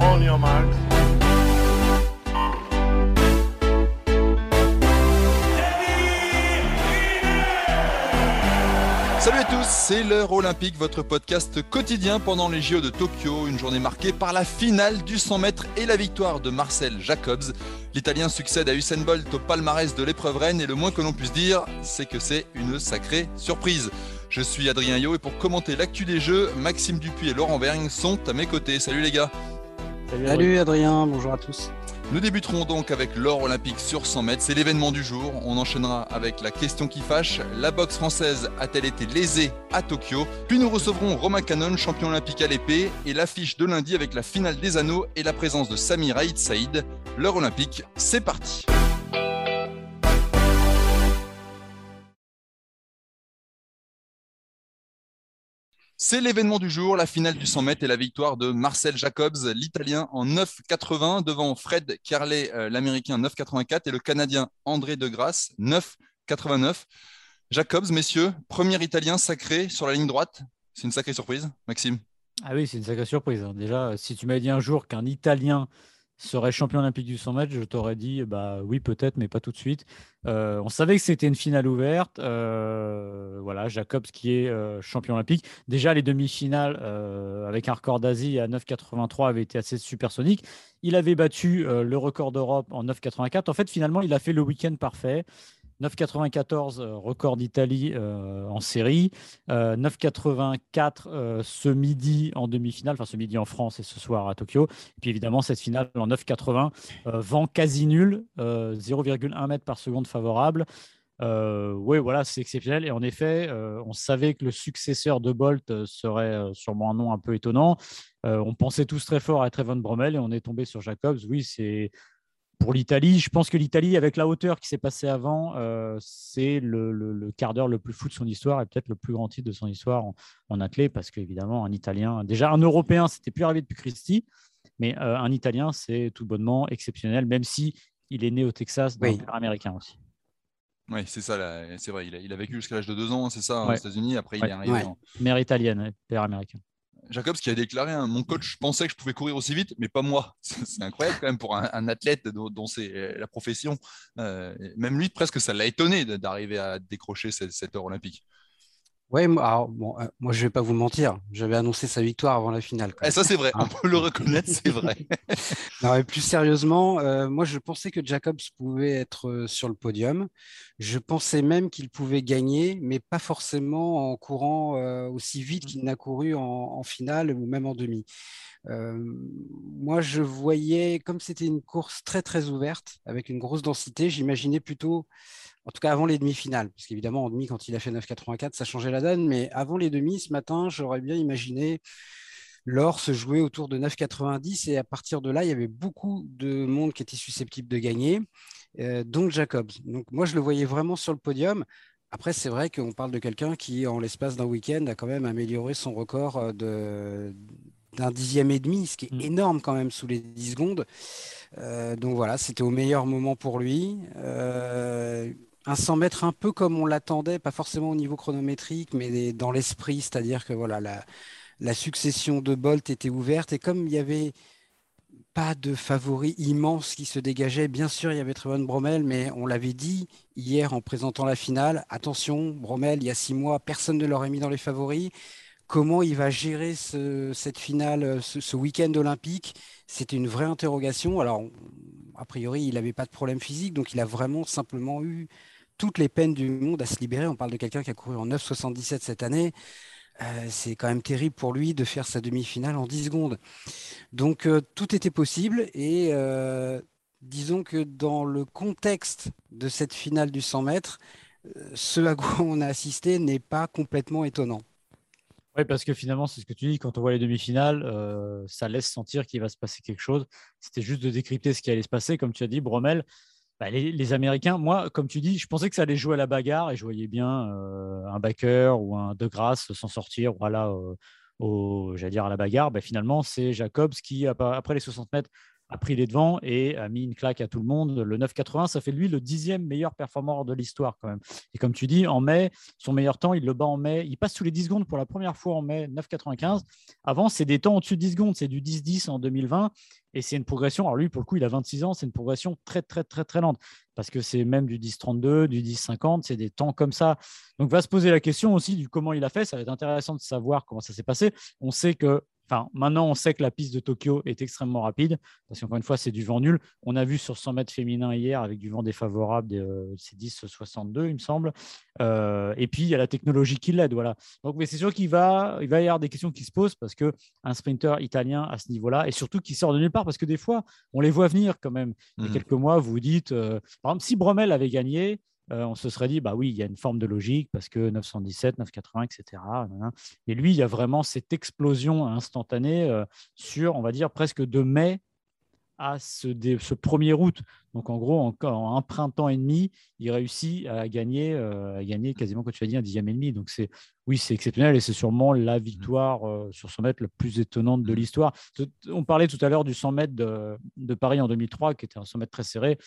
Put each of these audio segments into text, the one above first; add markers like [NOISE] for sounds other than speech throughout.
On your. Salut à tous, c'est l'heure olympique, votre podcast quotidien pendant les JO de Tokyo, une journée marquée par la finale du 100 mètres et la victoire de Marcel Jacobs. L'Italien succède à Usain Bolt au palmarès de l'épreuve reine et le moins que l'on puisse dire, c'est que c'est une sacrée surprise. Je suis Adrien Yo et pour commenter l'actu des Jeux, Maxime Dupuis et Laurent Vergne sont à mes côtés. Salut les gars Salut Adrien, bonjour à tous. Nous débuterons donc avec l'or olympique sur 100 mètres. C'est l'événement du jour. On enchaînera avec la question qui fâche. La boxe française a-t-elle été lésée à Tokyo? Puis nous recevrons Romain Canon, champion olympique à l'épée, et l'affiche de lundi avec la finale des anneaux et la présence de Samir Aïd Saïd. L'heure olympique, c'est parti. C'est l'événement du jour, la finale du 100 mètres et la victoire de Marcel Jacobs, l'Italien en 9,80 devant Fred Carley, euh, l'Américain 9,84 et le Canadien André Degrasse 9,89. Jacobs, messieurs, premier Italien sacré sur la ligne droite. C'est une sacrée surprise, Maxime. Ah oui, c'est une sacrée surprise. hein. Déjà, si tu m'avais dit un jour qu'un Italien serait champion olympique du 100 mètres, je t'aurais dit bah oui peut-être, mais pas tout de suite. Euh, on savait que c'était une finale ouverte. Euh, voilà, Jacobs qui est euh, champion olympique. Déjà les demi-finales avec un record d'Asie à 9,83 avaient été assez supersoniques. Il avait battu le record d'Europe en 9,84. En fait, finalement, il a fait le week-end parfait. 9,94 euh, record d'Italie euh, en série, Euh, 9,84 euh, ce midi en demi-finale, enfin ce midi en France et ce soir à Tokyo. Et puis évidemment, cette finale en 9,80, euh, vent quasi nul, euh, 0,1 mètre par seconde favorable. Oui, voilà, c'est exceptionnel. Et en effet, on savait que le successeur de Bolt serait sûrement un nom un peu étonnant. On pensait tous très fort à Trevon Bromel et on est tombé sur Jacobs. Oui, c'est pour l'Italie. Je pense que l'Italie, avec la hauteur qui s'est passée avant, euh, c'est le, le- le quart d'heure le plus fou de son histoire et peut-être le plus grand titre de son histoire en, en athlée, parce qu'évidemment, un Italien, déjà un Européen, c'était plus arrivé depuis Christie, mais euh, un Italien, c'est tout bonnement exceptionnel, même si il est né au Texas, dans Oui. américain aussi. Oui, c'est ça, c'est vrai. Il a, il a vécu jusqu'à l'âge de deux ans, c'est ça, aux Ouais. États-Unis. Après, il Ouais. est arrivé Ouais. en, Mère italienne, père américain. Jacobs qui a déclaré hein, Mon coach pensait que je pouvais courir aussi vite, mais pas moi. [LAUGHS] C'est incroyable quand même pour un, athlète dont, c'est la profession. Euh, même lui, presque, ça l'a étonné d'arriver à décrocher cette, cette heure olympique. Ouais, moi, alors, bon, euh, moi, je vais pas vous mentir. J'avais annoncé sa victoire avant la finale. Et même. ça, c'est vrai, on Ah. peut le reconnaître, c'est vrai. [LAUGHS] Non, mais plus sérieusement, euh, moi, je pensais que Jacobs pouvait être euh, sur le podium. Je pensais même qu'il pouvait gagner, mais pas forcément en courant aussi vite qu'il n'a couru en, en finale ou même en demi. Moi, je voyais, comme c'était une course très, très ouverte, avec une grosse densité, j'imaginais plutôt, en tout cas avant les demi-finales, parce qu'évidemment, en demi, quand il a fait 9,84, ça changeait la donne, mais avant les demi, ce matin, j'aurais bien imaginé l'or se jouer autour de 9,90 et à partir de là, il y avait beaucoup de monde qui était susceptible de gagner, euh, dont Jacobs. Donc moi, je le voyais vraiment sur le podium. Après, c'est vrai qu'on parle de quelqu'un qui, en l'espace d'un week-end, a quand même amélioré son record euh, de d'un dixième et demi, ce qui est Mm. énorme quand même sous les 10 secondes. Euh, donc voilà, c'était au meilleur moment pour lui. Euh, un 100 mètres un peu comme on l'attendait, pas forcément au niveau chronométrique, mais dans l'esprit, c'est-à-dire que voilà, la, succession de Bolt était ouverte et comme il n'y avait pas de favori immense qui se dégageait, bien sûr, il y avait Trevon Bromel, mais on l'avait dit hier en présentant la finale, attention, Bromel, il y a six mois, personne ne l'aurait mis dans les favoris. Comment il va gérer ce- cette finale, ce, ce week-end olympique? C'était une vraie interrogation. Alors, a priori, il n'avait pas de problème physique, donc il a vraiment simplement eu toutes les peines du monde à se libérer. On parle de quelqu'un qui a couru en 9,77 cette année. Euh, c'est quand même terrible pour lui de faire sa demi-finale en 10 secondes. Donc, euh, tout était possible et euh, disons que dans le contexte de cette finale du 100 mètres, ce à quoi on a assisté n'est pas complètement étonnant. Oui, parce que finalement, c'est ce que tu dis, quand on voit les demi-finales, ça laisse sentir qu'il va se passer quelque chose. C'était juste de décrypter ce qui allait se passer. Comme tu as dit, Bromel, bah, les, Américains, moi, comme tu dis, je pensais que ça allait jouer à la bagarre et je voyais bien euh, un backer ou un De Grasse s'en sortir voilà, euh, au, à la bagarre. Bah, finalement, c'est Jacobs qui, après les 60 mètres, a pris les devants et a mis une claque à tout le monde. Le 9,80, ça fait lui le dixième meilleur performant de l'histoire quand même. Et comme tu dis, en mai, son meilleur temps, il le bat en mai. Il passe sous les 10 secondes pour la première fois en mai, 9,95. Avant, c'est des temps au-dessus de 10 secondes. C'est du 10-10 en 2020. Et c'est une progression. Alors lui, pour le coup, il a 26 ans. C'est une progression très, très, très, très lente. Parce que c'est même du 10-32, du 10-50. C'est des temps comme ça. Donc, va se poser la question aussi du comment il a fait. Ça va être intéressant de savoir comment ça s'est passé. On sait que maintenant, on sait que la piste de Tokyo est extrêmement rapide, parce qu'encore une fois, c'est du vent nul. On a vu sur 100 mètres féminin hier avec du vent défavorable, euh, c'est 10-62, il me semble. Euh, et puis, il y a la technologie qui l'aide. Voilà. Donc, mais c'est sûr qu'il va, il va y avoir des questions qui se posent parce qu'un sprinter italien à ce niveau-là, et surtout qui sort de nulle part, parce que des fois, on les voit venir quand même. Il y a mmh. quelques mois, vous vous dites, euh, par exemple, si Bromel avait gagné, euh, on se serait dit, bah oui, il y a une forme de logique parce que 917, 980, etc. Et lui, il y a vraiment cette explosion instantanée euh, sur, on va dire, presque de mai à ce, ce 1er août. Donc en gros, en, en, un printemps et demi, il réussit à gagner, euh, à gagner quasiment, comme tu as dit, un dixième et demi. Donc c'est, oui, c'est exceptionnel et c'est sûrement la victoire sur 100 mètres la plus étonnante de mmh. l'histoire. On parlait tout à l'heure du 100 mètres de, de, Paris en 2003, qui était un 100 mètres très serré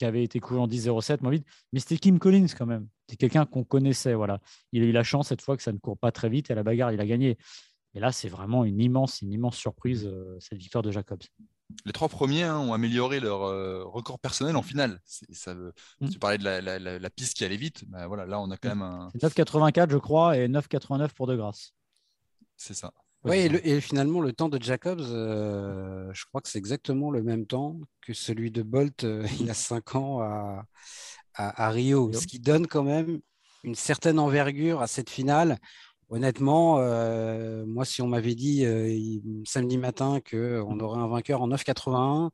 qui avait été couru en 10-07 moins vite. Mais c'était Kim Collins quand même. C'est quelqu'un qu'on connaissait. Voilà. Il a eu la chance cette fois que ça ne court pas très vite et à la bagarre, il a gagné. Et là, c'est vraiment une immense, une immense surprise, euh, cette victoire de Jacobs. Les trois premiers hein, ont amélioré leur euh, record personnel en finale. Ça mm. Tu parlais de la, piste qui allait vite. Bah, voilà, là, on a quand mm. même un. 9,84, je crois, et 9,89 pour De Grasse. C'est ça. Oui, et, finalement, le temps de Jacobs, euh, je crois que c'est exactement le même temps que celui de Bolt euh, [LAUGHS] il y a cinq ans à, à, Rio, ce qui donne quand même une certaine envergure à cette finale. Honnêtement, euh, moi, si on m'avait dit samedi matin qu'on aurait un vainqueur en 9,81,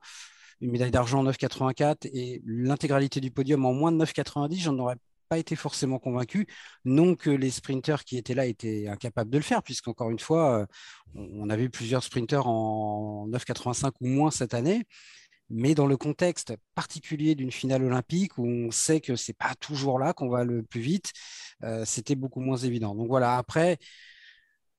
une médaille d'argent en 9,84 et l'intégralité du podium en moins de 9,90, j'en aurais pas été forcément convaincu. Non que les sprinteurs qui étaient là étaient incapables de le faire, puisqu'encore une fois, euh, on a vu plusieurs sprinteurs en 9,85 ou moins cette année. Mais dans le contexte particulier d'une finale olympique où on sait que c'est pas toujours là qu'on va le plus vite, euh, c'était beaucoup moins évident. Donc voilà, après,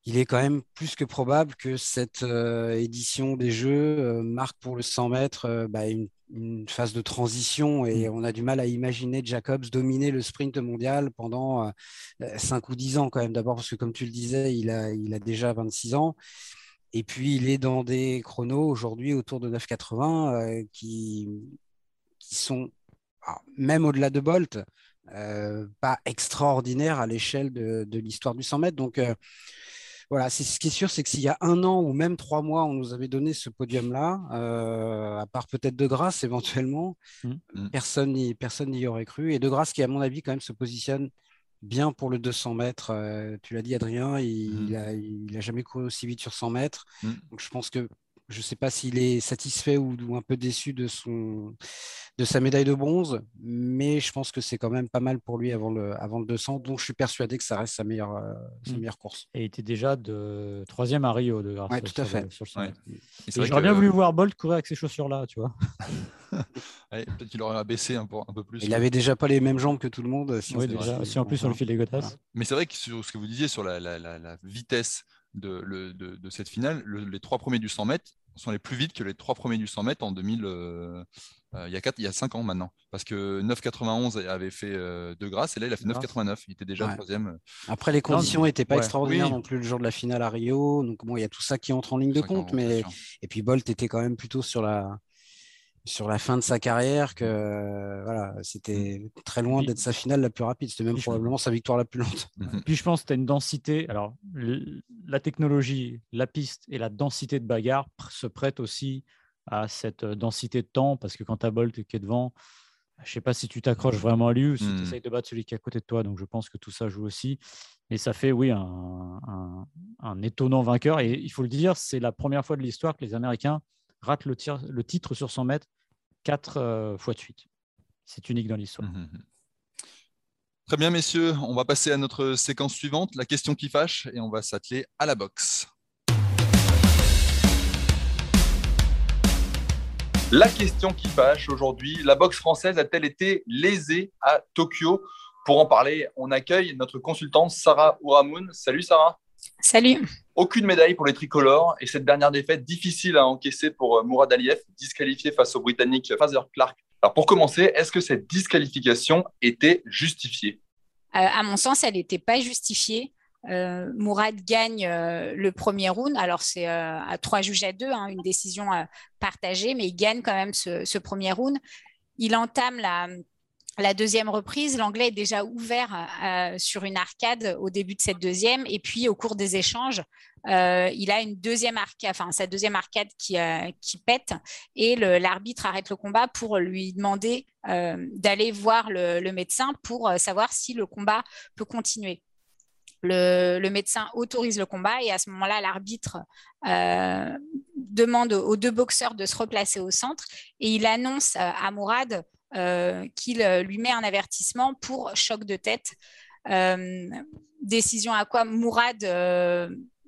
il est quand même plus que probable que cette euh, édition des Jeux marque pour le 100 mètres bah, une une phase de transition et mm. on a du mal à imaginer Jacobs dominer le sprint mondial pendant 5 euh, ou 10 ans quand même. D'abord parce que comme tu le disais, il a, il a déjà 26 ans. Et puis il est dans des chronos aujourd'hui autour de 9,80 euh, qui, qui sont, même au-delà de Bolt, euh, pas extraordinaires à l'échelle de, de l'histoire du 100 mètres. Donc voilà, ce qui est sûr, c'est que s'il y a un an ou même trois mois, on nous avait donné ce podium-là, euh, à part peut-être De Grasse éventuellement, mmh. Mmh. personne n'y personne n'y aurait cru. Et De Grasse qui, à mon avis, quand même se positionne bien pour le 200 mètres. Euh, tu l'as dit, Adrien, il, mmh. a, jamais couru aussi vite sur 100 mètres. Donc je pense que je ne sais pas s'il est satisfait ou, un peu déçu de, son, de sa médaille de bronze, mais je pense que c'est quand même pas mal pour lui avant le, avant le 200. Donc je suis persuadé que ça reste sa meilleure, euh, sa mm. meilleure course. Et il était déjà de troisième à Rio de grâce. Oui, tout à fait. J'aurais bien voulu voir Bolt courir avec ces chaussures-là, tu vois. [LAUGHS] Peut-être qu'il aurait abaissé un peu, un peu plus. Il n'avait déjà pas les mêmes jambes que tout le monde. Si, si en plus on le file les godasses. Mais c'est vrai que sur ce que vous disiez sur la, la, la vitesse de, de, cette finale, les trois premiers du 100 mètres sont les plus vite que les trois premiers du 100 mètres en 2000, euh, euh, il, y a 4, il y a 5 ans maintenant. Parce que 9,91 avait fait euh, De Grâce et là il a fait 9,89. Il était déjà troisième. Après, les conditions n'étaient pas extraordinaires non plus le jour de la finale à Rio. Donc bon, il y a tout ça qui entre en ligne de compte. Mais... Et puis Bolt était quand même plutôt sur la, sur la fin de sa carrière que voilà, c'était mm. très loin d'être sa finale la plus rapide. C'était même probablement sa victoire la plus lente. Mm-hmm. [LAUGHS] Puis je pense que tu as une densité. Alors, la technologie, la piste et la densité de bagarre se prêtent aussi à cette euh, densité de temps parce que quand tu as Bolt qui est devant, je ne sais pas si tu t'accroches vraiment à lui ou si tu essayes de battre celui qui est à côté de toi. Donc, je pense que tout ça joue aussi. Et ça fait, oui, un, un étonnant vainqueur. Et il faut le dire, c'est la première fois de l'histoire que les Américains ratent le, le titre sur 100 mètres quatre euh, fois de suite. C'est unique dans l'histoire. Mmh, mmh, mmh. Très bien, messieurs, on va passer à notre séquence suivante, la question qui fâche, et on va s'atteler à la boxe. La question qui fâche aujourd'hui, la boxe française a-t-elle été lésée à Tokyo? Pour en parler, on accueille notre consultante Sarah Ouramoun. Salut Sarah. Salut. Aucune médaille pour les tricolores et cette dernière défaite difficile à encaisser pour Mourad Aliyev, disqualifié face au Britannique Fraser Clark. Alors pour commencer, est-ce que cette disqualification était justifiée? Euh, À mon sens, elle n'était pas justifiée. Euh, Mourad gagne euh, le premier round. Alors, c'est à trois juges à deux, hein, une décision partagée, mais il gagne quand même ce, premier round. Il entame la, deuxième reprise. L'anglais est déjà ouvert sur une arcade au début de cette deuxième. Et puis, au cours des échanges, il a une deuxième arcade, enfin, sa deuxième arcade qui, pète. Et l'arbitre arrête le combat pour lui demander d'aller voir le, médecin pour savoir si le combat peut continuer. Le, médecin autorise le combat et à ce moment-là, l'arbitre euh, demande aux deux boxeurs de se replacer au centre et il annonce à Mourad euh, qu'il lui met un avertissement pour choc de tête. Euh, décision à quoi Mourad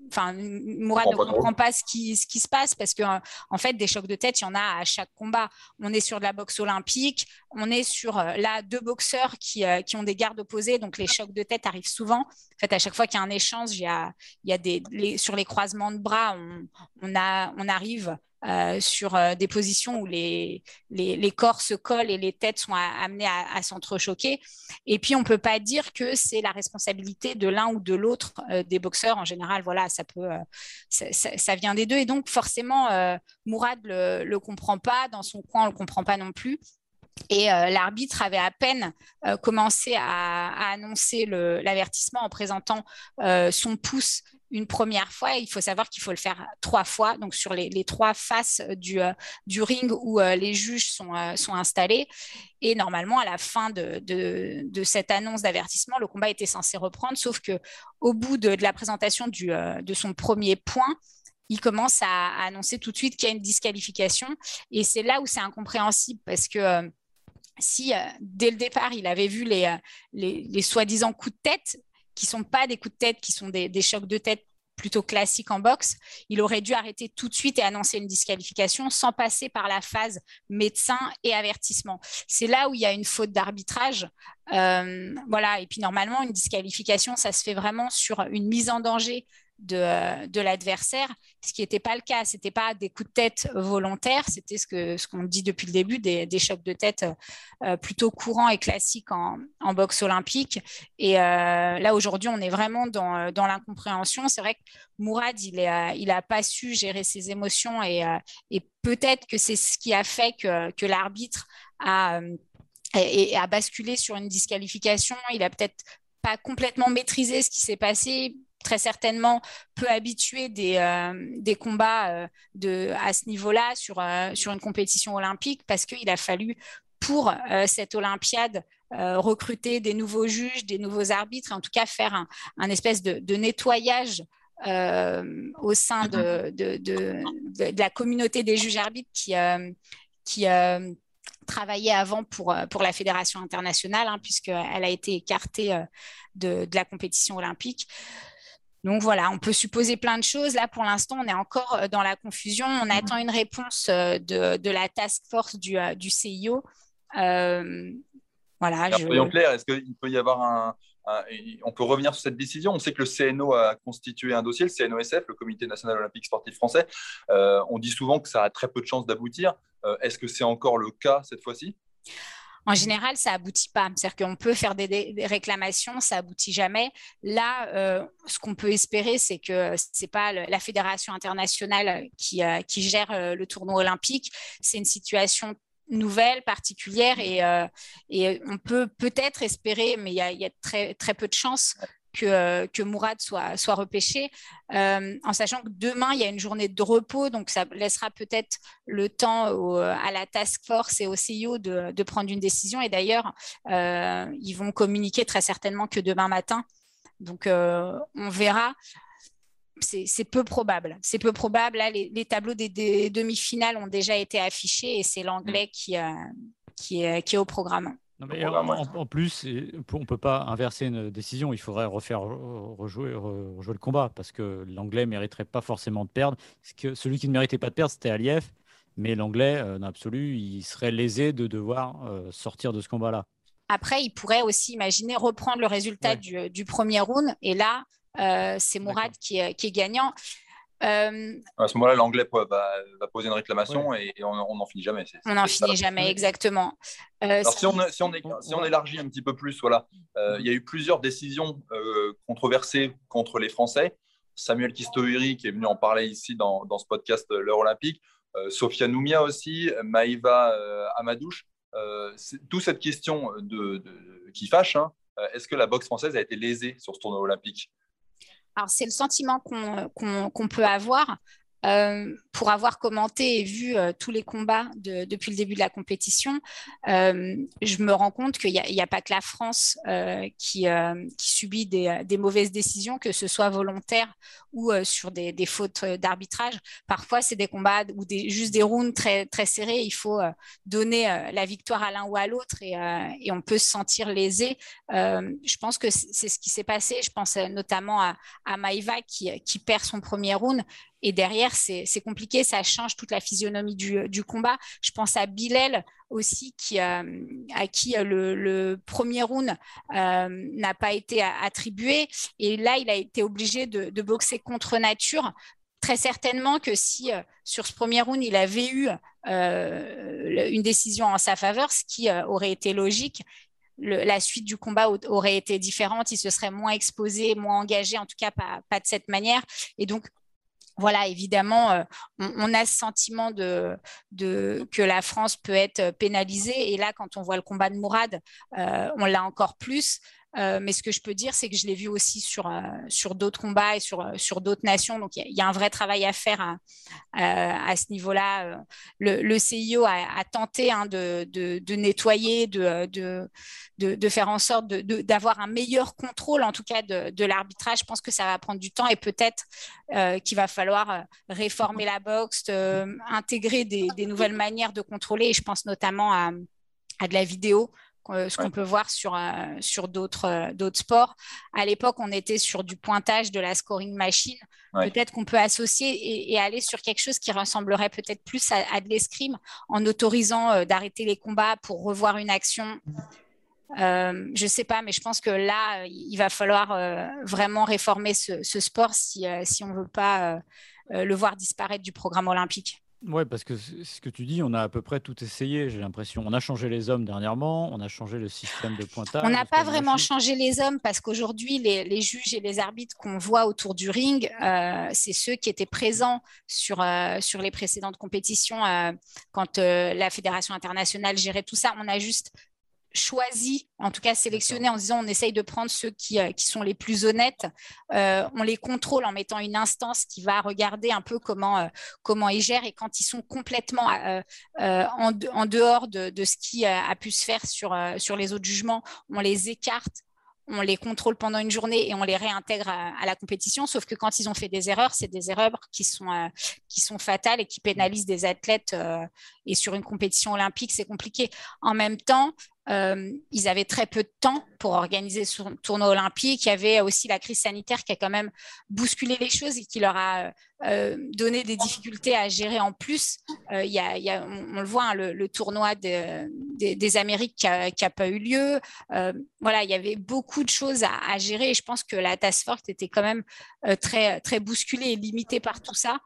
enfin, Mourad ne comprend pas ce qui, ce qui se passe parce que en fait, des chocs de tête, il y en a à chaque combat. On est sur de la boxe olympique, on est sur euh, là deux boxeurs qui, euh, qui ont des gardes opposés, donc les chocs de tête arrivent souvent. En fait, à chaque fois qu'il y a un échange, il y a, il y a des sur les croisements de bras, on, on, a, on arrive euh, sur euh, des positions où les, les, corps se collent et les têtes sont amenées à, s'entrechoquer. Et puis, on ne peut pas dire que c'est la responsabilité de l'un ou de l'autre euh, des boxeurs. En général, voilà, ça, peut, ça, vient des deux. Et donc, forcément, Mourad ne le, comprend pas. Dans son coin, on ne le comprend pas non plus. Et l'arbitre avait à peine commencé à, annoncer l'avertissement en présentant son pouce une première fois. Il faut savoir qu'il faut le faire trois fois, donc sur les, trois faces du, euh, du ring où euh, les juges sont, euh, installés. Et normalement, à la fin de, cette annonce d'avertissement, le combat était censé reprendre, sauf que au bout de, la présentation de son premier point, il commence à, annoncer tout de suite qu'il y a une disqualification. Et c'est là où c'est incompréhensible parce que si dès le départ, il avait vu les soi-disant coups de tête, qui sont pas des coups de tête, qui sont des, chocs de tête plutôt classiques en boxe, il aurait dû arrêter tout de suite et annoncer une disqualification sans passer par la phase médecin et avertissement. C'est là où il y a une faute d'arbitrage. Euh, voilà. Et puis normalement, une disqualification, ça se fait vraiment sur une mise en danger de, de l'adversaire, ce qui n'était pas le cas. Ce n'était pas des coups de tête volontaires, c'était ce qu'on ce dit depuis le début, des, des chocs de tête euh, plutôt courants et classiques en, boxe olympique. Et euh, là, aujourd'hui, on est vraiment dans, dans l'incompréhension. C'est vrai que Mourad, il n'a il a pas su gérer ses émotions et, euh, et peut-être que c'est ce qui a fait que, que l'arbitre a, a basculé sur une disqualification. Il a peut-être pas complètement maîtrisé ce qui s'est passé très certainement peu habitué des, euh, des combats euh, de, à ce niveau-là sur, euh, sur une compétition olympique parce qu'il a fallu pour cette Olympiade recruter des nouveaux juges, des nouveaux arbitres, en tout cas faire un, un espèce de, de nettoyage au sein de, de, de, la communauté des juges arbitres qui, qui travaillait avant pour, pour la Fédération internationale, hein, puisqu'elle a été écartée de, de, la compétition olympique. Donc voilà, on peut supposer plein de choses. Là, pour l'instant, on est encore euh, dans la confusion. On mmh. attend une réponse euh, de, la task force du, euh, CIO. voilà. je... clair, est-ce qu'il peut y avoir un, On peut revenir sur cette décision. On sait que le CNO a constitué un dossier, le CNOSF, le Comité national olympique sportif français. on dit souvent que ça a très peu de chances d'aboutir. est-ce que c'est encore le cas cette fois-ci? En général, ça aboutit pas. C'est-à-dire qu'on peut faire des, réclamations, ça aboutit jamais. Là, euh, ce qu'on peut espérer, c'est que c'est pas la fédération internationale qui, euh, gère euh, le tournoi olympique. C'est une situation nouvelle, particulière, et, et on peut peut-être espérer, mais il y a, y a, très, très peu de chances que, euh, que Mourad soit, soit repêché, euh, en sachant que demain, il y a une journée de repos, donc ça laissera peut-être le temps à la task force et au CIO de, de prendre une décision. Et d'ailleurs, euh, ils vont communiquer très certainement que demain matin. Donc, on verra. C'est peu probable. C'est peu probable. Là, les, les tableaux des, demi-finales ont déjà été affichés et c'est l'anglais qui, qui, est, qui est au programme. En, plus, on ne peut pas inverser une décision. Il faudrait refaire rejouer, rejouer le combat parce que l'anglais ne mériterait pas forcément de perdre. Que celui qui ne méritait pas de perdre, c'était Aliyev. Mais l'anglais, euh, absolu, il serait lésé de devoir euh, sortir de ce combat-là. Après, il pourrait aussi imaginer reprendre le résultat du, premier round. Et là, euh, c'est Mourad qui est, gagnant. Euh, à ce moment-là, l'anglais va, poser une réclamation et, on n'en finit jamais. on n'en finit jamais, exactement. Euh, Alors, si, on, si, on, si on, élargit un petit peu plus, voilà, euh, il y a eu plusieurs décisions controversées contre les Français. Samuel Kistoiri, qui est venu en parler ici dans, dans ce podcast L'heure olympique, Sofia Noumia aussi, Maïva Amadouche. Toute cette question de, qui fâche, hein, est-ce que la boxe française a été lésée sur ce tournoi olympique? Alors, c'est le sentiment qu'on peut avoir. Euh, pour avoir commenté et vu euh, tous les combats depuis le début de la compétition, euh, je me rends compte qu'il n'y a, pas que la France qui, subit des, mauvaises décisions, que ce soit volontaire ou sur des, fautes d'arbitrage. Parfois, c'est des combats ou juste des rounds très, serrés. Il faut donner la victoire à l'un ou à l'autre et, on peut se sentir lésé. je pense que c'est ce qui s'est passé. Je pense notamment à, Maïva qui perd son premier round. Et derrière, c'est compliqué, ça change toute la physionomie du, combat. Je pense à Bilal aussi, euh, à qui euh, le, premier round euh, n'a pas été attribué. Et là, il a été obligé de, boxer contre nature. Très certainement que si sur ce premier round, il avait eu une décision en sa faveur, ce qui aurait été logique, la suite du combat aurait été différente, il se serait moins exposé, moins engagé, en tout cas pas, pas de cette manière. Et donc, voilà, évidemment, euh, on, a ce sentiment de, que la France peut être pénalisée. Et là, quand on voit le combat de Mourad, euh, on l'a encore plus. Euh, mais ce que je peux dire, c'est que je l'ai vu aussi sur, euh, sur d'autres combats et sur, euh, sur d'autres nations. Donc, il y, a un vrai travail à faire à, ce niveau-là. Le, CIO a, tenté hein, de, de, nettoyer, de, de, de, faire en sorte d'avoir un meilleur contrôle, en tout cas, de, l'arbitrage. Je pense que ça va prendre du temps et peut-être qu'il va falloir réformer la boxe, intégrer des, nouvelles manières de contrôler. Je pense notamment à, à de la vidéo ce qu'on peut voir sur, euh, sur d'autres, euh, d'autres sports. À l'époque, on était sur du pointage de la scoring machine. Peut-être qu'on peut associer et, aller sur quelque chose qui ressemblerait peut-être plus à, de l'escrime en autorisant d'arrêter les combats pour revoir une action. je ne sais pas, mais je pense que là, il va falloir vraiment réformer ce, ce sport si, si on ne veut pas le voir disparaître du programme olympique. Oui, parce que ce que tu dis, on a à peu près tout essayé, j'ai l'impression. On a changé les hommes dernièrement, on a changé le système de pointage. On n'a pas vraiment changé les hommes parce qu'aujourd'hui, les, juges et les arbitres qu'on voit autour du ring, euh, c'est ceux qui étaient présents sur, euh, sur les précédentes compétitions euh, quand la Fédération internationale gérait tout ça. On a juste choisi, en tout cas sélectionné en disant on essaye de prendre ceux qui, euh, qui sont les plus honnêtes. Euh, on les contrôle en mettant une instance qui va regarder un peu comment, euh, comment ils gèrent et quand ils sont complètement en, en, dehors de, de ce qui a pu se faire sur, sur les autres jugements, on les écarte on les contrôle pendant une journée et on les réintègre à, la compétition. Sauf que quand ils ont fait des erreurs, c'est des erreurs qui sont, qui sont fatales et qui pénalisent des athlètes. et sur une compétition olympique, c'est compliqué. En même temps, euh, ils avaient très peu de temps pour organiser ce tournoi olympique. Il y avait aussi la crise sanitaire qui a quand même bousculé les choses et qui leur a euh, donné des difficultés à gérer en plus. Euh, y a, on, le voit, hein, le, tournoi des Amériques qui n'a pas eu lieu. voilà, il y avait beaucoup de choses à, gérer et je pense que la task force était quand même très, très bousculée et limitée par tout ça.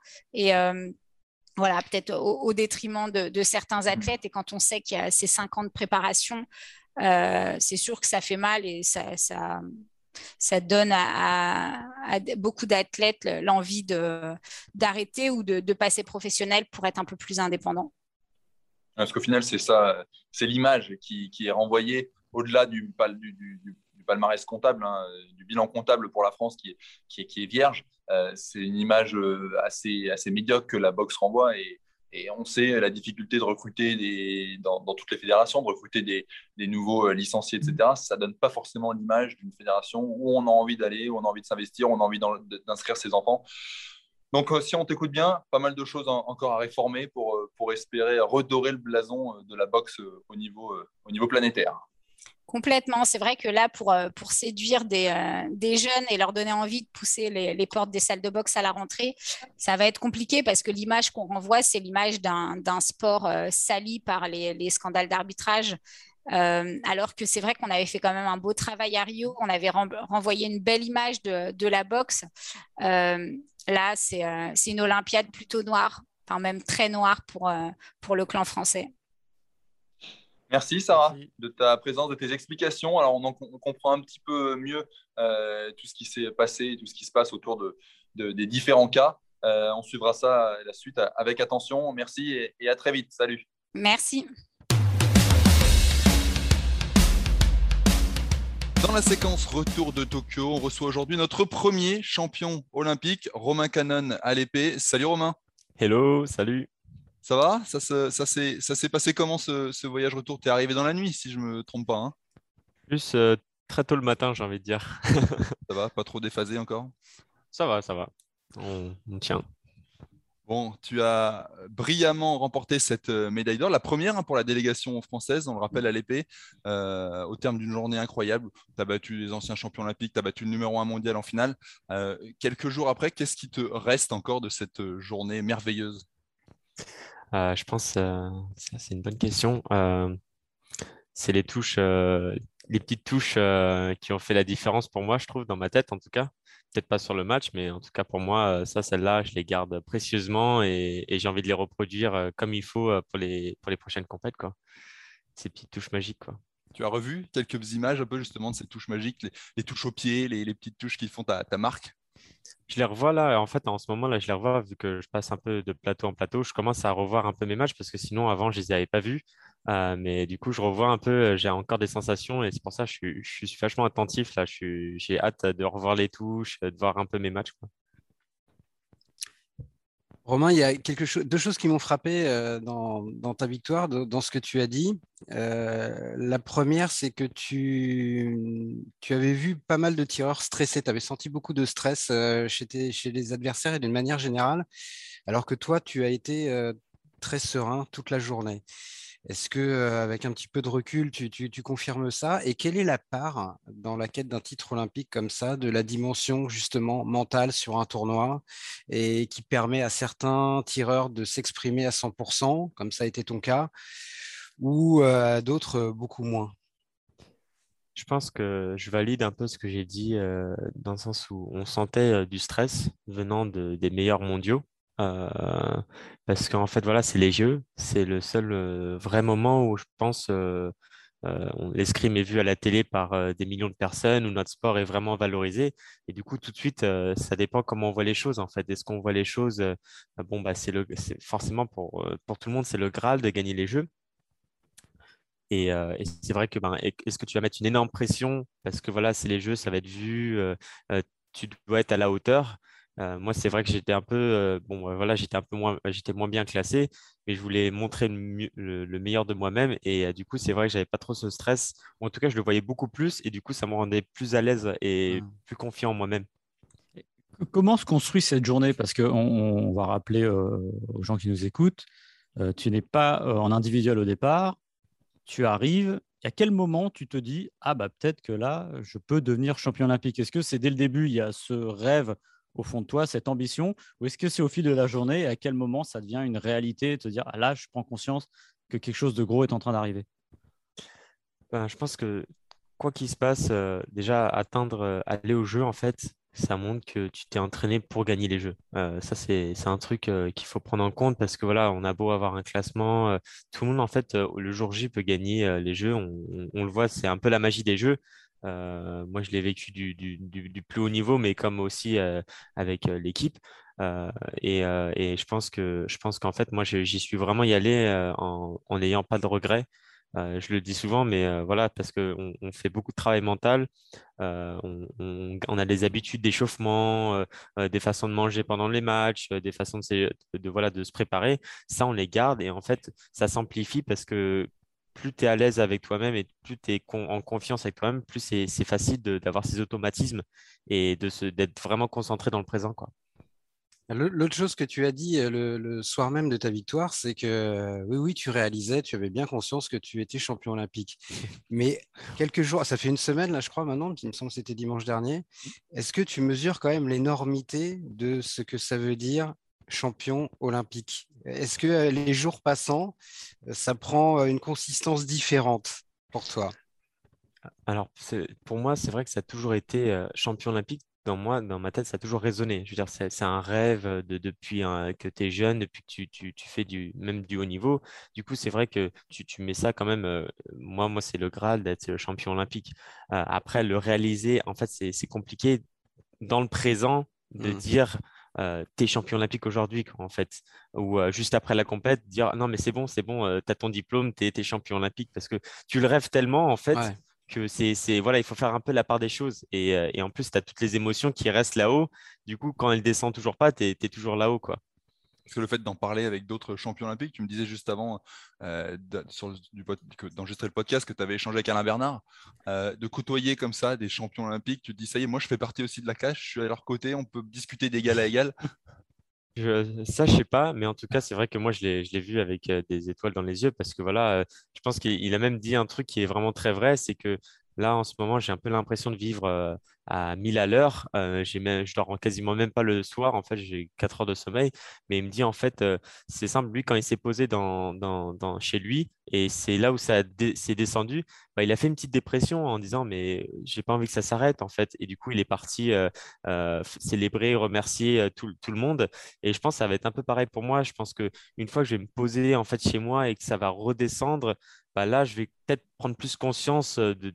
Voilà, peut-être au, détriment de, certains mmh. athlètes. Et quand on sait qu'il y a ces cinq ans de préparation, euh, c'est sûr que ça fait mal et ça, ça, ça donne à, beaucoup d'athlètes l'envie d'arrêter ou de, passer professionnel pour être un peu plus indépendant. Parce qu'au final, c'est ça, c'est l'image qui, est renvoyée au-delà du, du, palmarès comptable, hein, du bilan comptable pour la France qui est, vierge. Euh, c'est une image euh, assez, médiocre que la boxe renvoie et, on sait la difficulté de recruter dans, toutes les fédérations, de recruter des, nouveaux euh, licenciés, etc. Ça donne pas forcément l'image d'une fédération où on a envie d'aller, où on a envie de s'investir, où on a envie d'inscrire ses enfants. Donc, si on t'écoute bien, pas mal de choses encore à réformer pour, espérer redorer le blason de la boxe au niveau planétaire. Complètement. C'est vrai que là, pour, euh, séduire des, euh, des, jeunes et leur donner envie de pousser les, portes des salles de boxe à la rentrée, ça va être compliqué parce que l'image qu'on renvoie, c'est l'image d'un sport euh, sali par les, les scandales d'arbitrage. Alors que c'est vrai qu'on avait fait quand même un beau travail à Rio, on avait renvoyé une belle image de, la boxe. Là, c'est une Olympiade plutôt noire, enfin même très noire pour le clan français. Merci Sarah de ta présence, de tes explications. Alors on, comprend un petit peu mieux euh, tout ce qui s'est passé, tout ce qui se passe autour de, des différents cas. Euh, on suivra ça la suite avec attention. Merci et, à très vite. Salut. Merci. Dans la séquence retour de Tokyo, on reçoit aujourd'hui notre premier champion olympique, Romain Canon à l'épée. Salut Romain. Hello, salut. Ça va? Ça, ça, s'est passé comment ce, voyage retour? Tu es arrivé dans la nuit, si je ne me trompe pas. Hein Plus euh, très tôt le matin, j'ai envie de dire. [LAUGHS] ça va? Pas trop déphasé encore? Ça va, ça va. On, tient. Bon, tu as brillamment remporté cette euh, médaille d'or, la première hein, pour la délégation française, on le rappelle à l'épée, euh, au terme d'une journée incroyable. Tu as battu les anciens champions olympiques, tu as battu le numéro un mondial en finale. quelques jours après, qu'est-ce qui te reste encore de cette journée merveilleuse? Euh, je pense euh, c'est une bonne question. Euh, c'est les touches, les petites touches qui ont fait la différence pour moi, je trouve, dans ma tête en tout cas. Peut-être pas sur le match, mais en tout cas pour moi, ça, celles-là, je les garde précieusement et, j'ai envie de les reproduire comme il faut pour les, pour les prochaines compètes. Ces petites touches magiques. Quoi. Tu as revu quelques images un peu justement de ces touches magiques, les, touches au pied, les, petites touches qui font ta marque? Je les revois là, en fait, en ce moment, là, je les revois vu que je passe un peu de plateau en plateau. Je commence à revoir un peu mes matchs parce que sinon, avant, je ne les avais pas vus. Euh, mais du coup, je revois un peu, euh, j'ai encore des sensations et c'est pour ça que je suis, je vachement attentif là. J'ai hâte de revoir les touches, de voir un peu mes matchs. Romain, il y a quelque chose, deux choses qui m'ont frappé euh, dans, ta victoire, dans ce que tu as dit. Euh, la première, c'est que tu, tu avais vu pas mal de tireurs stressés. Tu avais senti beaucoup de stress euh, chez, chez les adversaires et d'une manière générale, alors que toi, tu as été très serein toute la journée. Est-ce que, avec un petit peu de recul, tu, confirmes ça? Et quelle est la part dans la quête d'un titre olympique comme ça de la dimension justement mentale sur un tournoi et qui permet à certains tireurs de s'exprimer à 100%, comme ça a été ton cas, ou à d'autres beaucoup moins? Je pense que je valide un peu ce que j'ai dit dans le sens où on sentait du stress venant des meilleurs mondiaux. Euh, parce qu'en fait, voilà, c'est les jeux. C'est le seul euh, vrai moment où je pense euh, l'escrime est vu à la télé par des millions de personnes, où notre sport est vraiment valorisé. Et du coup, tout de suite, ça dépend comment on voit les choses. En fait, est-ce qu'on voit les choses Bon, bah, c'est forcément pour, pour tout le monde, c'est le graal de gagner les jeux. Et, c'est vrai que ben, est-ce que tu vas mettre une énorme pression? Parce que voilà, c'est les jeux, ça va être vu, tu dois être à la hauteur. Euh, moi, c'est vrai que j'étais un peu, euh, bon, voilà, j'étais un peu moins, j'étais moins bien classé, mais je voulais montrer le, meilleur de moi-même. Et euh, du coup, c'est vrai que j'avais pas trop ce stress. en tout cas, je le voyais beaucoup plus, et du coup, ça me rendait plus à l'aise et mmh. plus confiant en moi-même. Comment se construit cette journée? Parce qu'on on va rappeler aux gens qui nous écoutent, tu n'es pas en individuel au départ, tu arrives. À quel moment tu te dis ah bah peut-être que là je peux devenir champion olympique Est-ce que c'est dès le début il y a ce rêve au fond de toi, cette ambition Ou est-ce que c'est au fil de la journée à quel moment ça devient une réalité, te dire, ah là, je prends conscience que quelque chose de gros est en train d'arriver? Ben, Je pense que quoi qu'il se passe, euh, déjà atteindre, euh, aller au jeu, en fait, ça montre que tu t'es entraîné pour gagner les jeux. Euh, ça, c'est un truc qu'il faut prendre en compte parce que voilà, on a beau avoir un classement, tout le monde, en fait, le jour J peut gagner les jeux. on le voit, c'est un peu la magie des jeux. Euh, moi, je l'ai vécu du, plus haut niveau, mais comme aussi euh, avec euh, l'équipe. Et, je pense qu'en fait, moi, j'y suis vraiment y allé en n'ayant pas de regrets. je le dis souvent, mais voilà, parce qu'on on fait beaucoup de travail mental, on, a des habitudes d'échauffement, des façons de manger pendant les matchs, des façons de se préparer. Ça, on les garde et en fait, ça s'amplifie parce que plus tu es à l'aise avec toi-même et plus tu es en confiance avec toi-même, plus c'est facile d'avoir ces automatismes et d'être vraiment concentré dans le présent. Quoi. L'autre chose que tu as dit euh, le, soir même de ta victoire, c'est que euh, oui, oui, tu réalisais, tu avais bien conscience que tu étais champion olympique. [LAUGHS] Mais quelques jours, ça fait une semaine, là, je crois, maintenant, il me semble que c'était dimanche dernier. Est-ce que tu mesures quand même l'énormité de ce que ça veut dire champion olympique Est-ce que euh, les jours passants, ça prend une consistance différente pour toi? Alors, pour moi, c'est vrai que ça a toujours été champion olympique dans moi, dans ma tête, ça a toujours résonné. Je veux dire, c'est un rêve de, depuis que tu es jeune, depuis que tu, tu, tu, fais du, même du haut niveau. Du coup, c'est vrai que tu, tu, mets ça quand même. Euh, moi, moi c'est le Graal d'être champion olympique. Euh, après, le réaliser, en fait, c'est compliqué dans le présent de mmh. dire euh, tu es champion olympique aujourd'hui, en fait. Ou juste après la compète, dire non, mais c'est bon, c'est bon, tu as ton diplôme, tu es, champion olympique. Parce que tu le rêves tellement, en fait que c'est, voilà, il faut faire un peu la part des choses. Et, euh, et en plus, tu as toutes les émotions qui restent là-haut. Du coup, quand elles descendent toujours pas, tu es, toujours là-haut. quoi. Parce que le fait d'en parler avec d'autres champions olympiques, tu me disais juste avant euh, d'enregistrer le podcast que tu avais échangé avec Alain Bernard, euh, de côtoyer comme ça des champions olympiques, tu te dis ça y est, moi je fais partie aussi de la classe, je suis à leur côté, on peut discuter d'égal à égal. [LAUGHS] Ça, je sais pas, mais en tout cas, c'est vrai que moi, je l'ai vu avec euh, des étoiles dans les yeux parce que voilà, euh, je pense qu'il a même dit un truc qui est vraiment très vrai, c'est que là, en ce moment, j'ai un peu l'impression de vivre à 1000 à l'heure. Euh, je dors quasiment même pas le soir. En fait, j'ai 4 heures de sommeil. Mais il me dit, en fait, c'est simple. Lui, quand il s'est posé dans, dans, chez lui, et c'est là où ça s'est descendu, bah, il a fait une petite dépression en disant, mais j'ai pas envie que ça s'arrête, en fait. Et du coup, il est parti célébrer, remercier tout, tout, le monde. Et je pense que ça va être un peu pareil pour moi. Je pense qu'une fois que je vais me poser en fait chez moi et que ça va redescendre, bah, là, je vais peut-être prendre plus conscience de,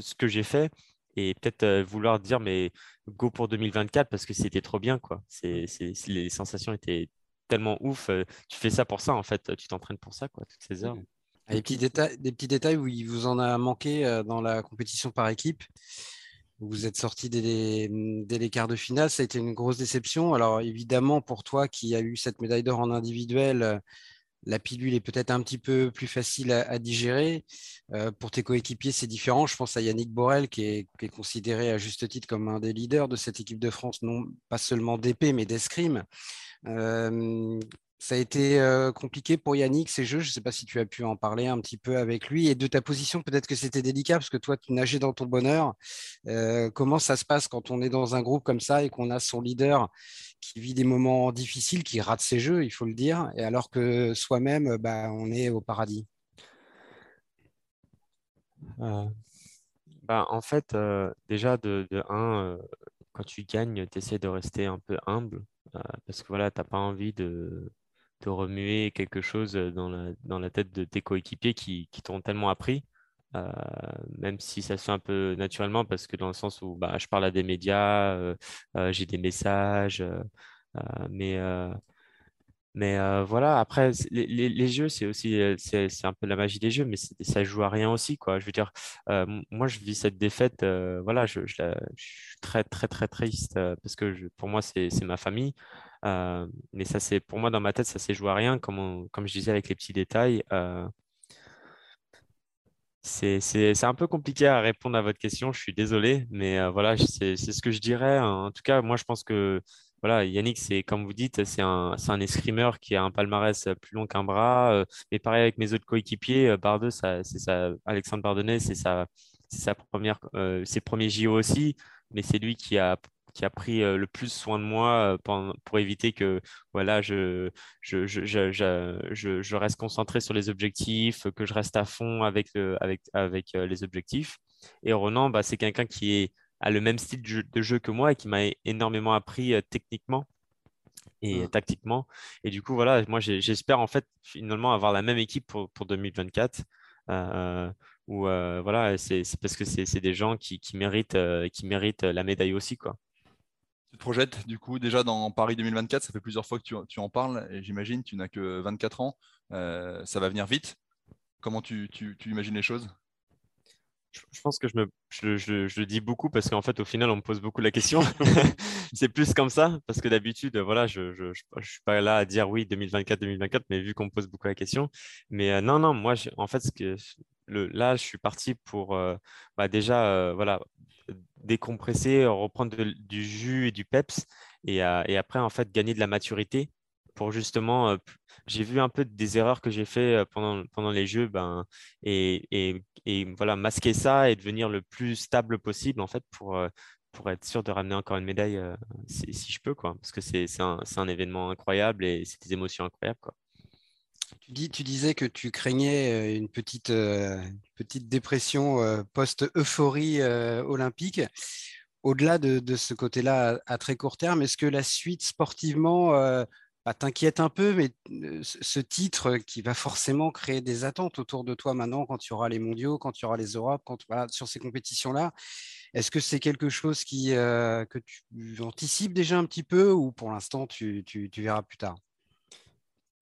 ce que j'ai fait et peut-être euh, vouloir dire mais go pour 2024 parce que c'était trop bien quoi. C'est, les sensations étaient tellement ouf. Euh, tu fais ça pour ça en fait, tu t'entraînes pour ça quoi, toutes ces heures. Des petits, détails, des petits détails où il vous en a manqué euh, dans la compétition par équipe. Vous êtes sorti dès les, quarts de finale, ça a été une grosse déception. Alors évidemment, pour toi qui a eu cette médaille d'or en individuel, la pilule est peut-être un petit peu plus facile à, digérer. Euh, pour tes coéquipiers, c'est différent. Je pense à Yannick Borel, qui est, considéré à juste titre comme un des leaders de cette équipe de France, non pas seulement d'épée, mais d'escrime. Euh, ça a été euh, compliqué pour Yannick ces jeux. Je ne sais pas si tu as pu en parler un petit peu avec lui. Et de ta position, peut-être que c'était délicat parce que toi, tu nageais dans ton bonheur. Comment ça se passe quand on est dans un groupe comme ça et qu'on a son leader qui vit des moments difficiles, qui rate ses jeux, il faut le dire, et alors que soi-même, bah, on est au paradis euh, bah, En fait, déjà, de, de un, quand tu gagnes, tu essaies de rester un peu humble parce que voilà, tu n'as pas envie de de remuer quelque chose dans la, dans la tête de tes coéquipiers qui, qui t'ont tellement appris. Euh, même si ça se fait un peu naturellement, parce que dans le sens où bah, je parle à des médias, euh, euh, j'ai des messages, mais, mais voilà, après, les, les, jeux, c'est aussi c'est, un peu la magie des jeux, mais ça joue à rien aussi. Quoi. Je veux dire, moi, je vis cette défaite, voilà, je, suis très, très, très triste parce que pour moi, c'est, ma famille. Mais ça, c'est pour moi, dans ma tête, ça s'est joué à rien, comme, comme je disais avec les petits détails. Euh, c'est un peu compliqué à répondre à votre question, je suis désolé, mais euh, voilà, c'est ce que je dirais. En tout cas, moi, je pense que voilà, Yannick, c'est comme vous dites, c'est un, un escrimeur qui a un palmarès plus long qu'un bras. mais pareil avec mes autres coéquipiers, Bardeux, c'est ça, Alexandre Bardonnay, c'est sa, sa première, ses premiers JO aussi, mais c'est lui qui a qui a pris euh, le plus soin de moi euh, pour, éviter que voilà, je, je, je, je, je, reste concentré sur les objectifs, que je reste à fond avec, avec, avec euh, les objectifs. Et Ronan, bah, c'est quelqu'un qui est, a le même style de jeu, que moi et qui m'a énormément appris techniquement et mmh. tactiquement. Et du coup, voilà, moi, j'espère en fait finalement avoir la même équipe pour, pour 2024. Euh, où voilà, c'est parce que c'est des gens qui, qui méritent, qui méritent la médaille aussi. Quoi te projettes du coup déjà dans Paris 2024 Ça fait plusieurs fois que tu, en parles et j'imagine tu n'as que 24 ans. Euh, ça va venir vite. Comment tu, imagines les choses? Je, pense que je, me, je, le dis beaucoup parce qu'en fait, au final, on me pose beaucoup la question. [LAUGHS] c'est plus comme ça parce que d'habitude, voilà, je ne suis pas là à dire oui 2024-2024, mais vu qu'on me pose beaucoup la question. Mais euh, non, non, moi, en fait, ce que, le, là, je suis parti pour euh, bah, déjà voilà, décompresser, reprendre du jus et du peps et, après, en fait, gagner de la maturité pour justement, j'ai vu un peu des erreurs que j'ai fait pendant, pendant les jeux, ben, et, et, voilà, masquer ça et devenir le plus stable possible, en fait, pour, pour être sûr de ramener encore une médaille si, si, je peux, quoi, parce que c'est un, un, événement incroyable et c'est des émotions incroyables, quoi. Tu, dis, tu, disais que tu craignais une petite, petite dépression post-euphorie olympique. Au-delà de, ce côté-là à, très court terme, est-ce que la suite sportivement euh, bah, t'inquiète un peu, mais euh, ce titre qui va forcément créer des attentes autour de toi maintenant quand tu auras les mondiaux, quand tu auras les Europes, sur ces compétitions-là, est-ce que c'est quelque chose euh, que tu anticipes déjà un petit peu ou pour l'instant tu, verras plus tard?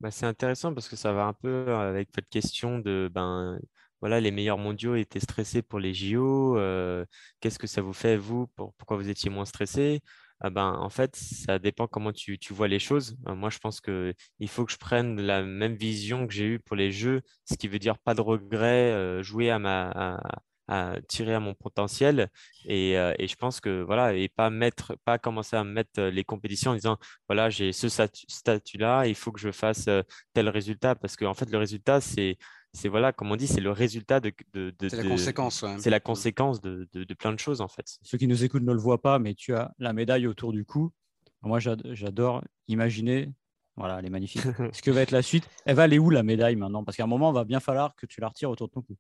Bah, c'est intéressant parce que ça va un peu avec votre question de ben, voilà, les meilleurs mondiaux étaient stressés pour les JO. Euh, qu'est-ce que ça vous fait, vous Pourquoi vous étiez moins stressé ah ben, En fait, ça dépend comment tu, vois les choses. Euh, moi, je pense qu'il faut que je prenne la même vision que j'ai eue pour les Jeux, ce qui veut dire pas de regret, euh, jouer à ma... tirer à mon potentiel et, et, je pense que voilà et pas mettre pas commencer à mettre les compétitions en disant voilà j'ai ce statut là il faut que je fasse tel résultat parce que en fait le résultat c'est c'est voilà, comme on dit, c'est le résultat de. c'est la conséquence. C'est la conséquence de, plein de choses en fait. Ceux qui nous écoutent ne le voient pas, mais tu as la médaille autour du cou. Moi, j'adore imaginer. Voilà, elle est magnifique. [LAUGHS] Ce que va être la suite Elle va aller où la médaille maintenant? Parce qu'à un moment, il va bien falloir que tu la retires autour de ton cou.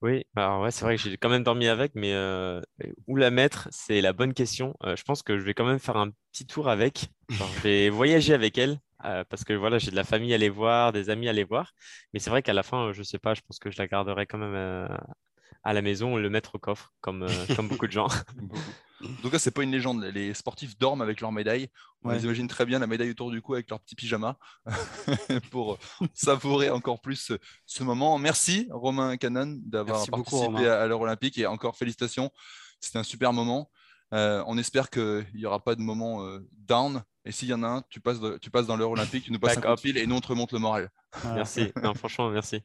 Oui, alors ouais, c'est vrai que j'ai quand même dormi avec, mais euh, où la mettre C'est la bonne question. Euh, je pense que je vais quand même faire un petit tour avec. je vais [LAUGHS] voyager avec elle. Euh, parce que voilà, j'ai de la famille à aller voir, des amis à aller voir. Mais c'est vrai qu'à la fin, je ne sais pas, je pense que je la garderai quand même euh, à la maison, le mettre au coffre, comme, euh, comme beaucoup de gens. [LAUGHS] En tout cas, c'est pas une légende. Les sportifs dorment avec leur médaille. On les imagine très bien la médaille autour du cou avec leur petit pyjama [LAUGHS] pour savourer encore plus ce, moment. Merci Romain Canon d'avoir participé à l'heure olympique et encore félicitations. C'était un super moment. on espère qu'il n'y aura pas de moment down et s'il y en a un, tu passes, tu passes dans l'heure olympique, tu nous passes un coup et nous on te remonte le moral. Merci. non, franchement, merci.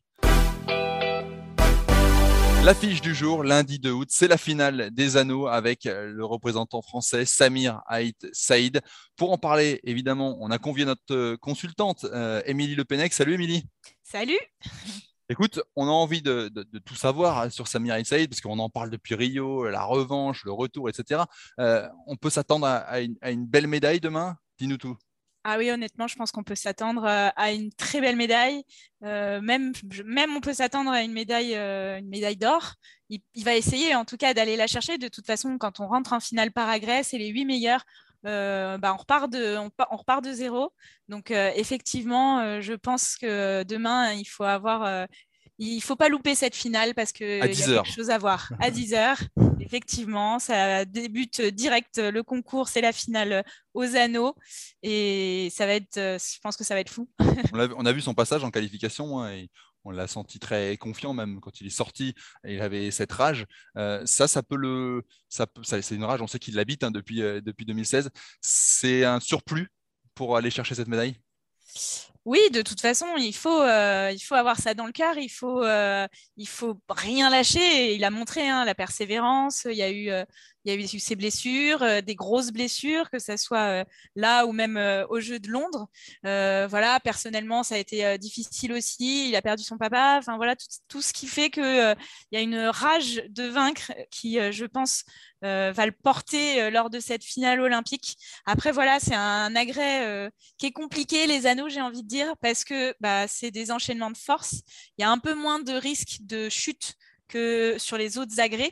L'affiche du jour, lundi 2 août, c'est la finale des anneaux avec le représentant français Samir Haït Saïd. Pour en parler, évidemment, on a convié notre consultante, euh, Émilie Le Pennec. Salut Émilie. Salut. [LAUGHS] Écoute, on a envie de, tout savoir hein, sur Samir Saïd parce qu'on en parle depuis Rio, la revanche, le retour, etc. Euh, on peut s'attendre à, une, belle médaille demain? Dis-nous tout. Ah oui, honnêtement, je pense qu'on peut s'attendre euh, à une très belle médaille. Euh, même, on peut s'attendre à une médaille, euh, d'or. Il, va essayer en tout cas d'aller la chercher. De toute façon, quand on rentre en finale par agrès, et les huit meilleurs. bah, on, repart de, on, repart de zéro. Donc effectivement, je pense que demain, il faut avoir il faut pas louper cette finale parce qu'il y a quelque chose à voir. À 10 heures, [LAUGHS] effectivement, ça débute direct le concours, c'est la finale aux anneaux et ça va être, je pense que ça va être fou. [LAUGHS] on, a, vu son passage en qualification hein, et on l'a senti très confiant même quand il est sorti. Et il avait cette rage. Euh, ça, ça peut le, ça, c'est une rage. On sait qu'il l'habite hein, depuis euh, depuis 2016. C'est un surplus pour aller chercher cette médaille? Oui, de toute façon, il faut, euh, il faut avoir ça dans le cœur, il faut, euh, il faut rien lâcher. il a montré hein, la persévérance. Il y a eu, euh, il y a eu ces blessures, des grosses blessures, que ce soit là ou même au jeu de Londres. voilà, personnellement, ça a été difficile aussi. Il a perdu son papa. Enfin voilà, tout, ce qui fait qu'il y a une rage de vaincre qui, je pense, va le porter lors de cette finale olympique. Après, voilà, c'est un agrès qui est compliqué, les anneaux, j'ai envie de dire, parce que bah, c'est des enchaînements de force. Il y a un peu moins de risque de chute que sur les autres agrès.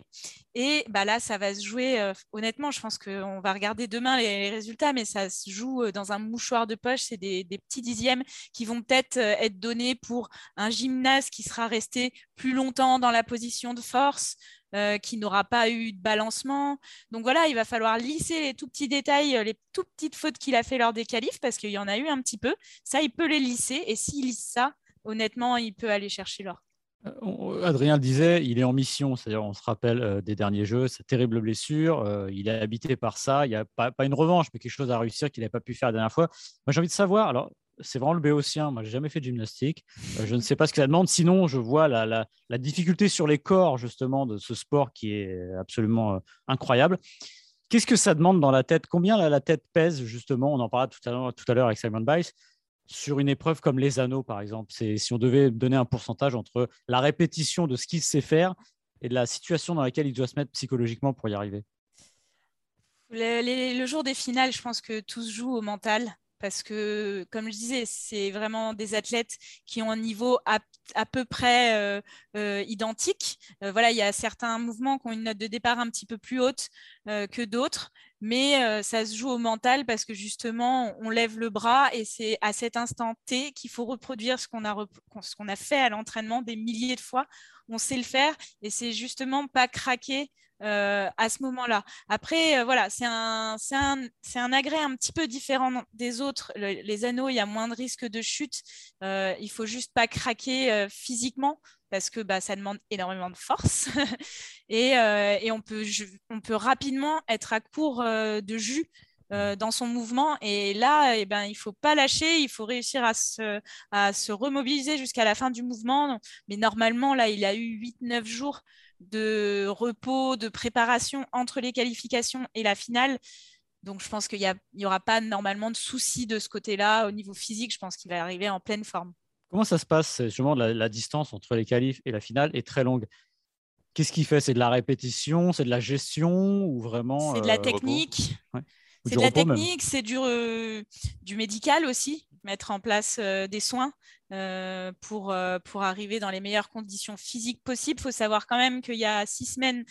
Et bah là, ça va se jouer, euh, honnêtement, je pense qu'on va regarder demain les, résultats, mais ça se joue euh, dans un mouchoir de poche. C'est des, petits dixièmes qui vont peut-être euh, être donnés pour un gymnase qui sera resté plus longtemps dans la position de force, qui n'aura pas eu de balancement. Donc voilà, il va falloir lisser les tout petits détails, les tout petites fautes qu'il a fait lors des qualifs, parce qu'il y en a eu un petit peu. Ça, il peut les lisser. Et s'il lisse ça, honnêtement, il peut aller chercher l'or. Euh, Adrien le disait, il est en mission, c'est-à-dire on se rappelle euh, des derniers jeux, sa terrible blessure, euh, il est habité par ça, il n'y a pas, une revanche, mais quelque chose à réussir qu'il n'a pas pu faire la dernière fois. Moi j'ai envie de savoir, alors c'est vraiment le béotien, moi j'ai jamais fait de gymnastique, je ne sais pas ce que ça demande, sinon je vois la, difficulté sur les corps justement de ce sport qui est absolument incroyable. Qu'est-ce que ça demande dans la tête? Combien la, tête pèse, justement? On en parlait tout à l'heure avec Simon Biles sur une épreuve comme les anneaux, par exemple. C'est si on devait donner un pourcentage entre la répétition de ce qu'il sait faire et de la situation dans laquelle il doit se mettre psychologiquement pour y arriver. le jour des finales, je pense que tout se joue au mental parce que, comme je disais, c'est vraiment des athlètes qui ont un niveau à, peu près euh, euh, identique. Euh, voilà, il y a certains mouvements qui ont une note de départ un petit peu plus haute que d'autres, mais ça se joue au mental parce que justement, on lève le bras et c'est à cet instant T qu'il faut reproduire ce qu'on a, ce qu'on a fait à l'entraînement des milliers de fois. On sait le faire et c'est justement pas craquer euh, à ce moment-là. Après, euh, voilà, c'est un, un, un, agrès un petit peu différent des autres. les anneaux, il y a moins de risque de chute. Euh, il faut juste pas craquer physiquement parce que bah, ça demande énormément de force [LAUGHS] et, et, on, peut, on peut rapidement être à court de jus. dans son mouvement. Et là, eh ben, il ne faut pas lâcher, il faut réussir à se, à se remobiliser jusqu'à la fin du mouvement. Mais normalement, là, il a eu 8-9 jours de repos, de préparation entre les qualifications et la finale. Donc je pense qu'il n'y aura pas normalement de soucis de ce côté-là. Au niveau physique, je pense qu'il va arriver en pleine forme. Comment ça se passe Justement, la, la distance entre les qualifs et la finale est très longue? Qu'est-ce qu'il fait? C'est de la répétition, c'est de la gestion ou vraiment C'est de la euh, technique. C'est de la technique, c'est du, euh, du médical aussi, mettre en place euh, des soins. Euh, pour, euh, pour arriver dans les meilleures conditions physiques possibles. Il faut savoir quand même qu'il y a six semaines,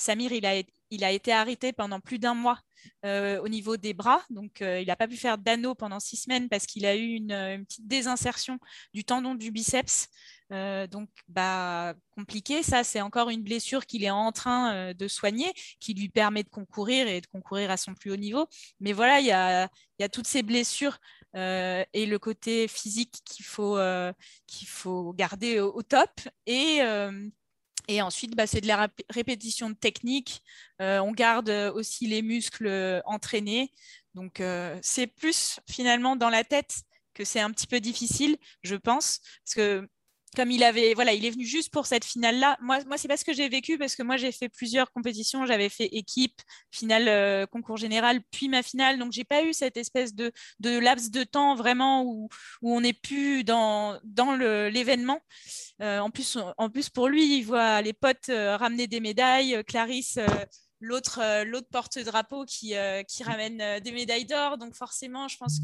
Samir, il a, il a été arrêté pendant plus d'un mois au niveau des bras. Donc, il n'a pas pu faire d'anneau pendant six semaines parce qu'il a eu une, petite désinsertion du tendon du biceps. donc, bah, compliqué. Ça, c'est encore une blessure qu'il est en train de soigner, qui lui permet de concourir et de concourir à son plus haut niveau. Mais voilà, il y a, il y a toutes ces blessures euh, et le côté physique qu'il faut, euh, qu'il faut garder au, top. Et, euh, et ensuite, bah, c'est de la répétition de technique. on garde aussi les muscles entraînés. Donc, c'est plus finalement dans la tête que c'est un petit peu difficile, je pense, parce que comme il avait, voilà, il est venu juste pour cette finale-là. Moi, moi, c'est pas ce que j'ai vécu parce que moi, j'ai fait plusieurs compétitions. J'avais fait équipe, finale, euh, concours général, puis ma finale. Donc, j'ai pas eu cette espèce de, laps de temps vraiment où, on n'est plus dans, dans l'événement. Euh, en, plus, en plus, pour lui, il voit les potes euh, ramener des médailles. Clarisse l'autre l'autre porte-drapeau qui, qui ramène des médailles d'or. Donc forcément, je pense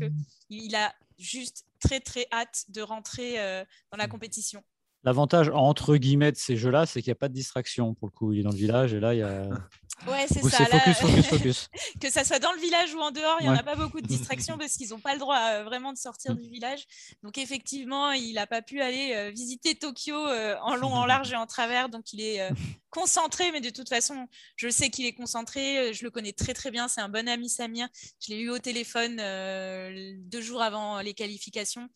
qu'il a juste très très hâte de rentrer euh, dans la mm. compétition. L'avantage entre guillemets de ces jeux-là, c'est qu'il n'y a pas de distraction pour le coup. Il est dans le village et là, il y a. [LAUGHS] Ouais, c'est ça. Focus, focus, focus. [LAUGHS] que ça soit dans le village ou en dehors, il n'y en a pas beaucoup de distractions parce qu'ils n'ont pas le droit euh, vraiment de sortir du village. Donc, effectivement, il n'a pas pu aller euh, visiter Tokyo en long, en [LAUGHS] large et en travers. Donc, il est concentré, mais de toute façon, je sais qu'il est concentré. Je le connais très, très bien. C'est un bon ami Samir. Je l'ai eu au téléphone deux jours avant les qualifications.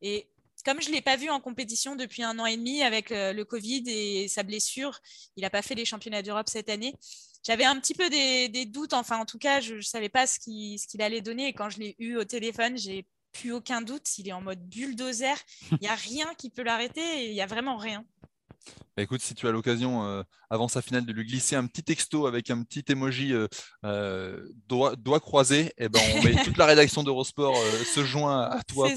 Et comme je ne l'ai pas vu en compétition depuis un an et demi avec euh, le, Covid et sa blessure, il n'a pas fait les championnats d'Europe cette année. J'avais un petit peu des, doutes, enfin en tout cas, je ne savais pas ce qu'il allait donner. Et quand je l'ai eu au téléphone, j'ai plus aucun doute. Il est en mode bulldozer. Il n'y a rien qui peut l'arrêter. Il n'y a vraiment rien. Bah, écoute, si tu as l'occasion, euh, avant sa finale, de lui glisser un petit texto avec un petit emoji euh, euh, doigt, croisé, eh ben, on met, toute la rédaction d'Eurosport se joint à [LAUGHS] toi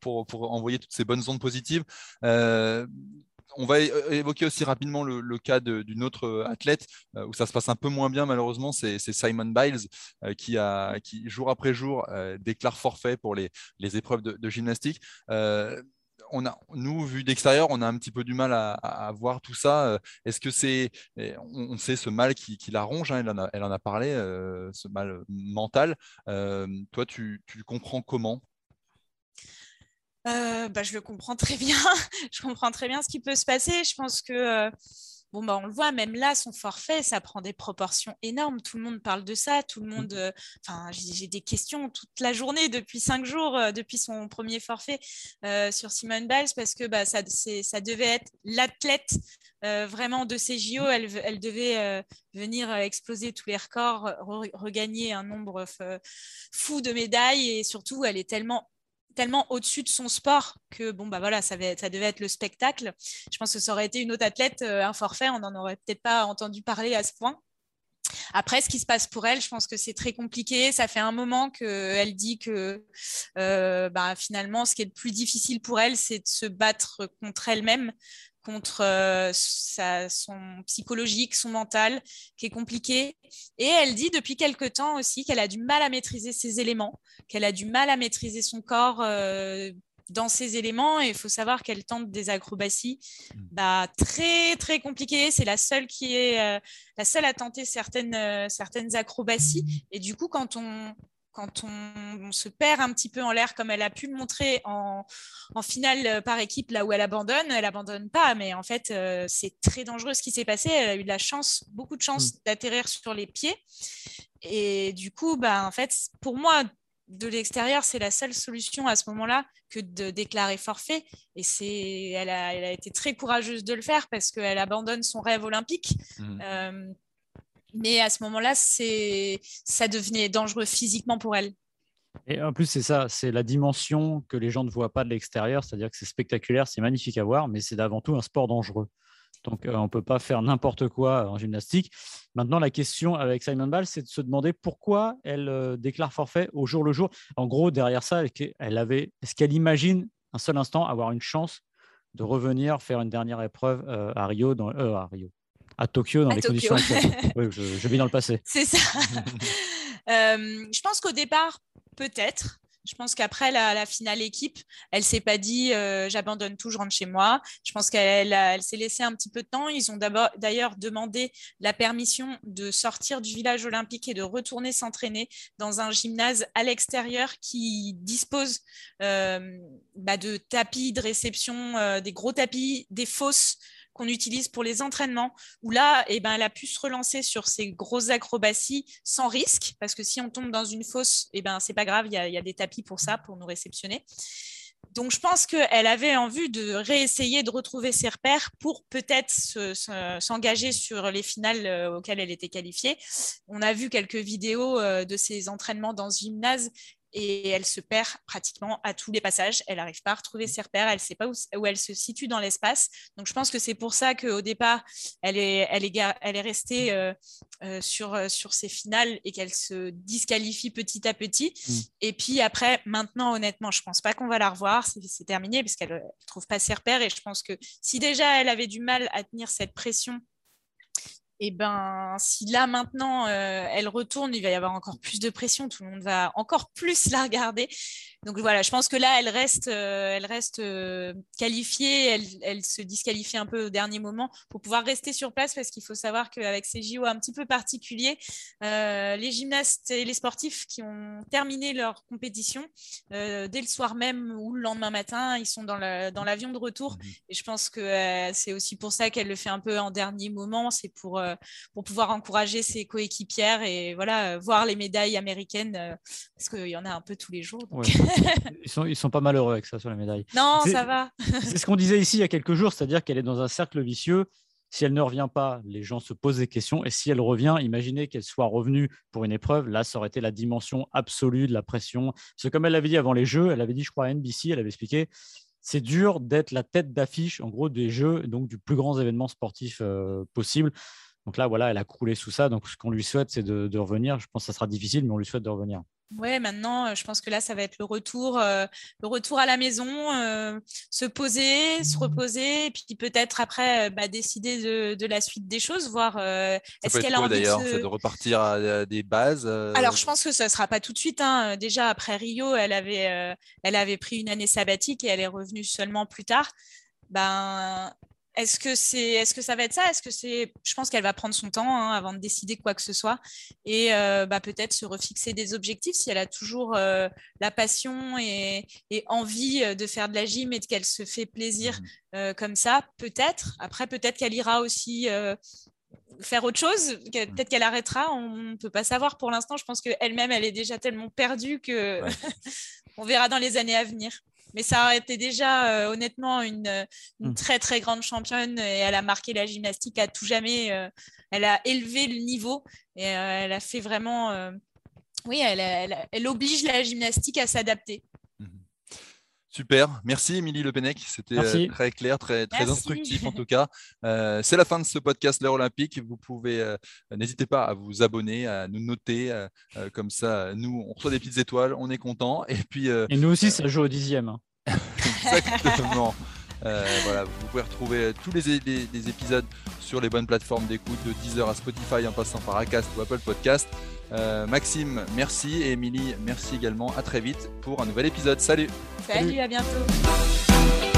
pour, pour, envoyer toutes ces bonnes ondes positives. on va évoquer aussi rapidement le, cas d'une autre athlète où ça se passe un peu moins bien malheureusement, c'est Simon Biles qui, a, qui jour après jour déclare forfait pour les, les épreuves de, de gymnastique on a, nous, vu d'extérieur, on a un petit peu du mal à, voir tout ça. Euh, est-ce que c'est, on, sait ce mal qui, la ronge, hein, elle, en a, parlé, euh, ce mal mental. Euh, toi, tu, comprends comment? Bah, je le comprends très bien. [LAUGHS] je comprends très bien ce qui peut se passer. Je pense que Bon, bah, on le voit, même là, son forfait, ça prend des proportions énormes. Tout le monde parle de ça. Tout le mmh. monde. Euh, enfin, j'ai des questions toute la journée depuis cinq jours, euh, depuis son premier forfait euh, sur Simone Biles, parce que bah, ça, ça devait être l'athlète vraiment de ces JO. Elle, elle devait venir exploser tous les records, regagner un nombre fou de médailles, et surtout, elle est tellement tellement au-dessus de son sport que bon bah ça, devait être le spectacle. Je pense que ça aurait été une autre athlète, euh, un forfait, on n'en aurait peut-être pas entendu parler à ce point. Après, ce qui se passe pour elle, je pense que c'est très compliqué. Ça fait un moment qu'elle dit que euh, bah, finalement, ce qui est le plus difficile pour elle, c'est de se battre contre elle-même, contre euh, sa, son psychologique, son mental, qui est compliqué. Et elle dit depuis quelque temps aussi qu'elle a du mal à maîtriser ses éléments, qu'elle a du mal à maîtriser son corps euh, dans ces éléments. Et il faut savoir qu'elle tente des acrobaties mmh. bah, très, très compliquées. C'est la seule qui est euh, la seule à tenter certaines, certaines acrobaties. Et du coup, quand on, quand on, se perd un petit peu en l'air, comme elle a pu le montrer en, en, finale euh, par équipe, là où elle abandonne, elle abandonne pas, mais en fait, c'est très dangereux ce qui s'est passé. Elle a eu de la chance, beaucoup de chance mmh. d'atterrir sur les pieds. Et du coup, bah, en fait, pour moi, de l'extérieur, c'est la seule solution à ce moment-là que de déclarer forfait. Et c'est, elle a, été très courageuse de le faire parce qu'elle abandonne son rêve olympique. Mmh. Euh, mais à ce moment-là, ça devenait dangereux physiquement pour elle. Et en plus, c'est ça, c'est la dimension que les gens ne voient pas de l'extérieur, c'est-à-dire que c'est spectaculaire, c'est magnifique à voir, mais c'est avant tout un sport dangereux. Donc, euh, on ne peut pas faire n'importe quoi en gymnastique. Maintenant, la question avec Simon Ball, c'est de se demander pourquoi elle euh, déclare forfait au jour le jour. En gros, derrière ça, elle est-ce qu'elle imagine un seul instant avoir une chance de revenir faire une dernière épreuve euh, à Rio, à Rio, à Tokyo dans les conditions [LAUGHS] oui, je, je, vis dans le passé. C'est ça. [LAUGHS] je pense qu'au départ, peut-être. Je pense qu'après la, finale équipe, elle s'est pas dit euh, j'abandonne tout, je rentre chez moi. Je pense qu'elle elle, s'est laissé un petit peu de temps. Ils ont d'ailleurs demandé la permission de sortir du village olympique et de retourner s'entraîner dans un gymnase à l'extérieur qui dispose euh, bah, de tapis de réception, euh, des gros tapis, des fosses qu'on utilise pour les entraînements, où là, eh ben, elle a pu se relancer sur ces grosses acrobaties sans risque, parce que si on tombe dans une fosse, eh ben, c'est pas grave, il y, a, des tapis pour ça, pour nous réceptionner. Donc, je pense qu'elle avait envie de réessayer de retrouver ses repères pour peut-être s'engager sur les finales euh, auxquelles elle était qualifiée. On a vu quelques vidéos euh, de ses entraînements dans ce gymnase et elle se perd pratiquement à tous les passages. Elle n'arrive pas à retrouver ses repères, elle ne sait pas où, elle se situe dans l'espace. Donc je pense que c'est pour ça qu'au départ, elle est, elle est, elle est restée euh, euh, sur, euh, sur ses finales et qu'elle se disqualifie petit à petit. Mm. Et puis après, maintenant, honnêtement, je ne pense pas qu'on va la revoir. C'est terminé parce qu'elle ne trouve pas ses repères. Et je pense que si déjà elle avait du mal à tenir cette pression et ben si là maintenant euh, elle retourne, il va y avoir encore plus de pression, tout le monde va encore plus la regarder. Donc voilà, je pense que là elle reste, euh, elle reste euh, qualifiée, elle, se disqualifie un peu au dernier moment pour pouvoir rester sur place parce qu'il faut savoir qu'avec ces JO un petit peu particuliers, les gymnastes et les sportifs qui ont terminé leur compétition dès le soir même ou le lendemain matin, ils sont dans l'avion de retour. Mmh et je pense que c'est aussi pour ça qu'elle le fait un peu en dernier moment, c'est pour euh, pour pouvoir encourager ses coéquipières et voilà, voir les médailles américaines, euh, parce qu'il y en a un peu tous les jours. Ils, sont, ils sont pas malheureux avec ça sur les médailles. Non, ça va. [LAUGHS] c'est ce qu'on disait ici il y a quelques jours, c'est-à-dire qu'elle est dans un cercle vicieux. Si elle ne revient pas, les gens se posent des questions. Et si elle revient, imaginez qu'elle soit revenue pour une épreuve. Là, ça aurait été la dimension absolue de la pression. Parce que comme elle l'avait dit avant les Jeux, elle avait dit, je crois, à NBC, elle avait expliqué, c'est dur d'être la tête d'affiche, en gros, des Jeux, donc du plus grand événement sportif euh, possible. Donc là, voilà, elle a croulé sous ça. Donc ce qu'on lui souhaite, c'est de, revenir. Je pense que ça sera difficile, mais on lui souhaite de revenir. Ouais, maintenant, euh, je pense que là, ça va être le retour, euh, le retour à la maison, euh, se poser, se reposer, et puis peut-être après bah, décider de, la suite des choses, voir est-ce qu'elle a envie d'ailleurs, de, de repartir à, des bases. Alors, je pense que ça ne sera pas tout de suite. Hein. Déjà après Rio, elle avait, elle avait pris une année sabbatique et elle est revenue seulement plus tard. Ben, est-ce que c'est, est-ce que ça va être ça? Est-ce que c'est, je pense qu'elle va prendre son temps hein, avant de décider quoi que ce soit et euh, bah, peut-être se refixer des objectifs si elle a toujours euh, la passion et, envie euh, de faire de la gym et qu'elle se fait plaisir mmh. comme ça. Peut-être. Après, peut-être qu'elle ira aussi faire autre chose. Mmh. Peut-être qu'elle arrêtera. On ne peut pas savoir pour l'instant. Je pense qu'elle-même, elle est déjà tellement perdue que [LAUGHS] on verra dans les années à venir. Mais ça a été déjà euh, honnêtement une, mmh. très très grande championne et elle a marqué la gymnastique à tout jamais. Euh, elle a élevé le niveau et euh, elle a fait vraiment. oui, elle, elle, oblige la gymnastique à s'adapter. Super, merci Émilie Le Pennec, c'était Merci. euh, très clair, très, très Merci. instructif en tout cas. Euh, c'est la fin de ce podcast L'heure olympique. Vous pouvez, euh, n'hésitez pas à vous abonner, à nous noter, euh, comme ça, nous on reçoit des petites étoiles, on est content. Et puis euh, Et nous aussi, ça joue au dixième. hein. [LAUGHS] Exactement. Euh, voilà, vous pouvez retrouver tous les, les- les épisodes sur les bonnes plateformes d'écoute de Deezer à Spotify en passant par Acast ou Apple Podcast. Euh, Maxime, merci et Émilie, merci également. À très vite pour un nouvel épisode. Salut. Salut, à bientôt.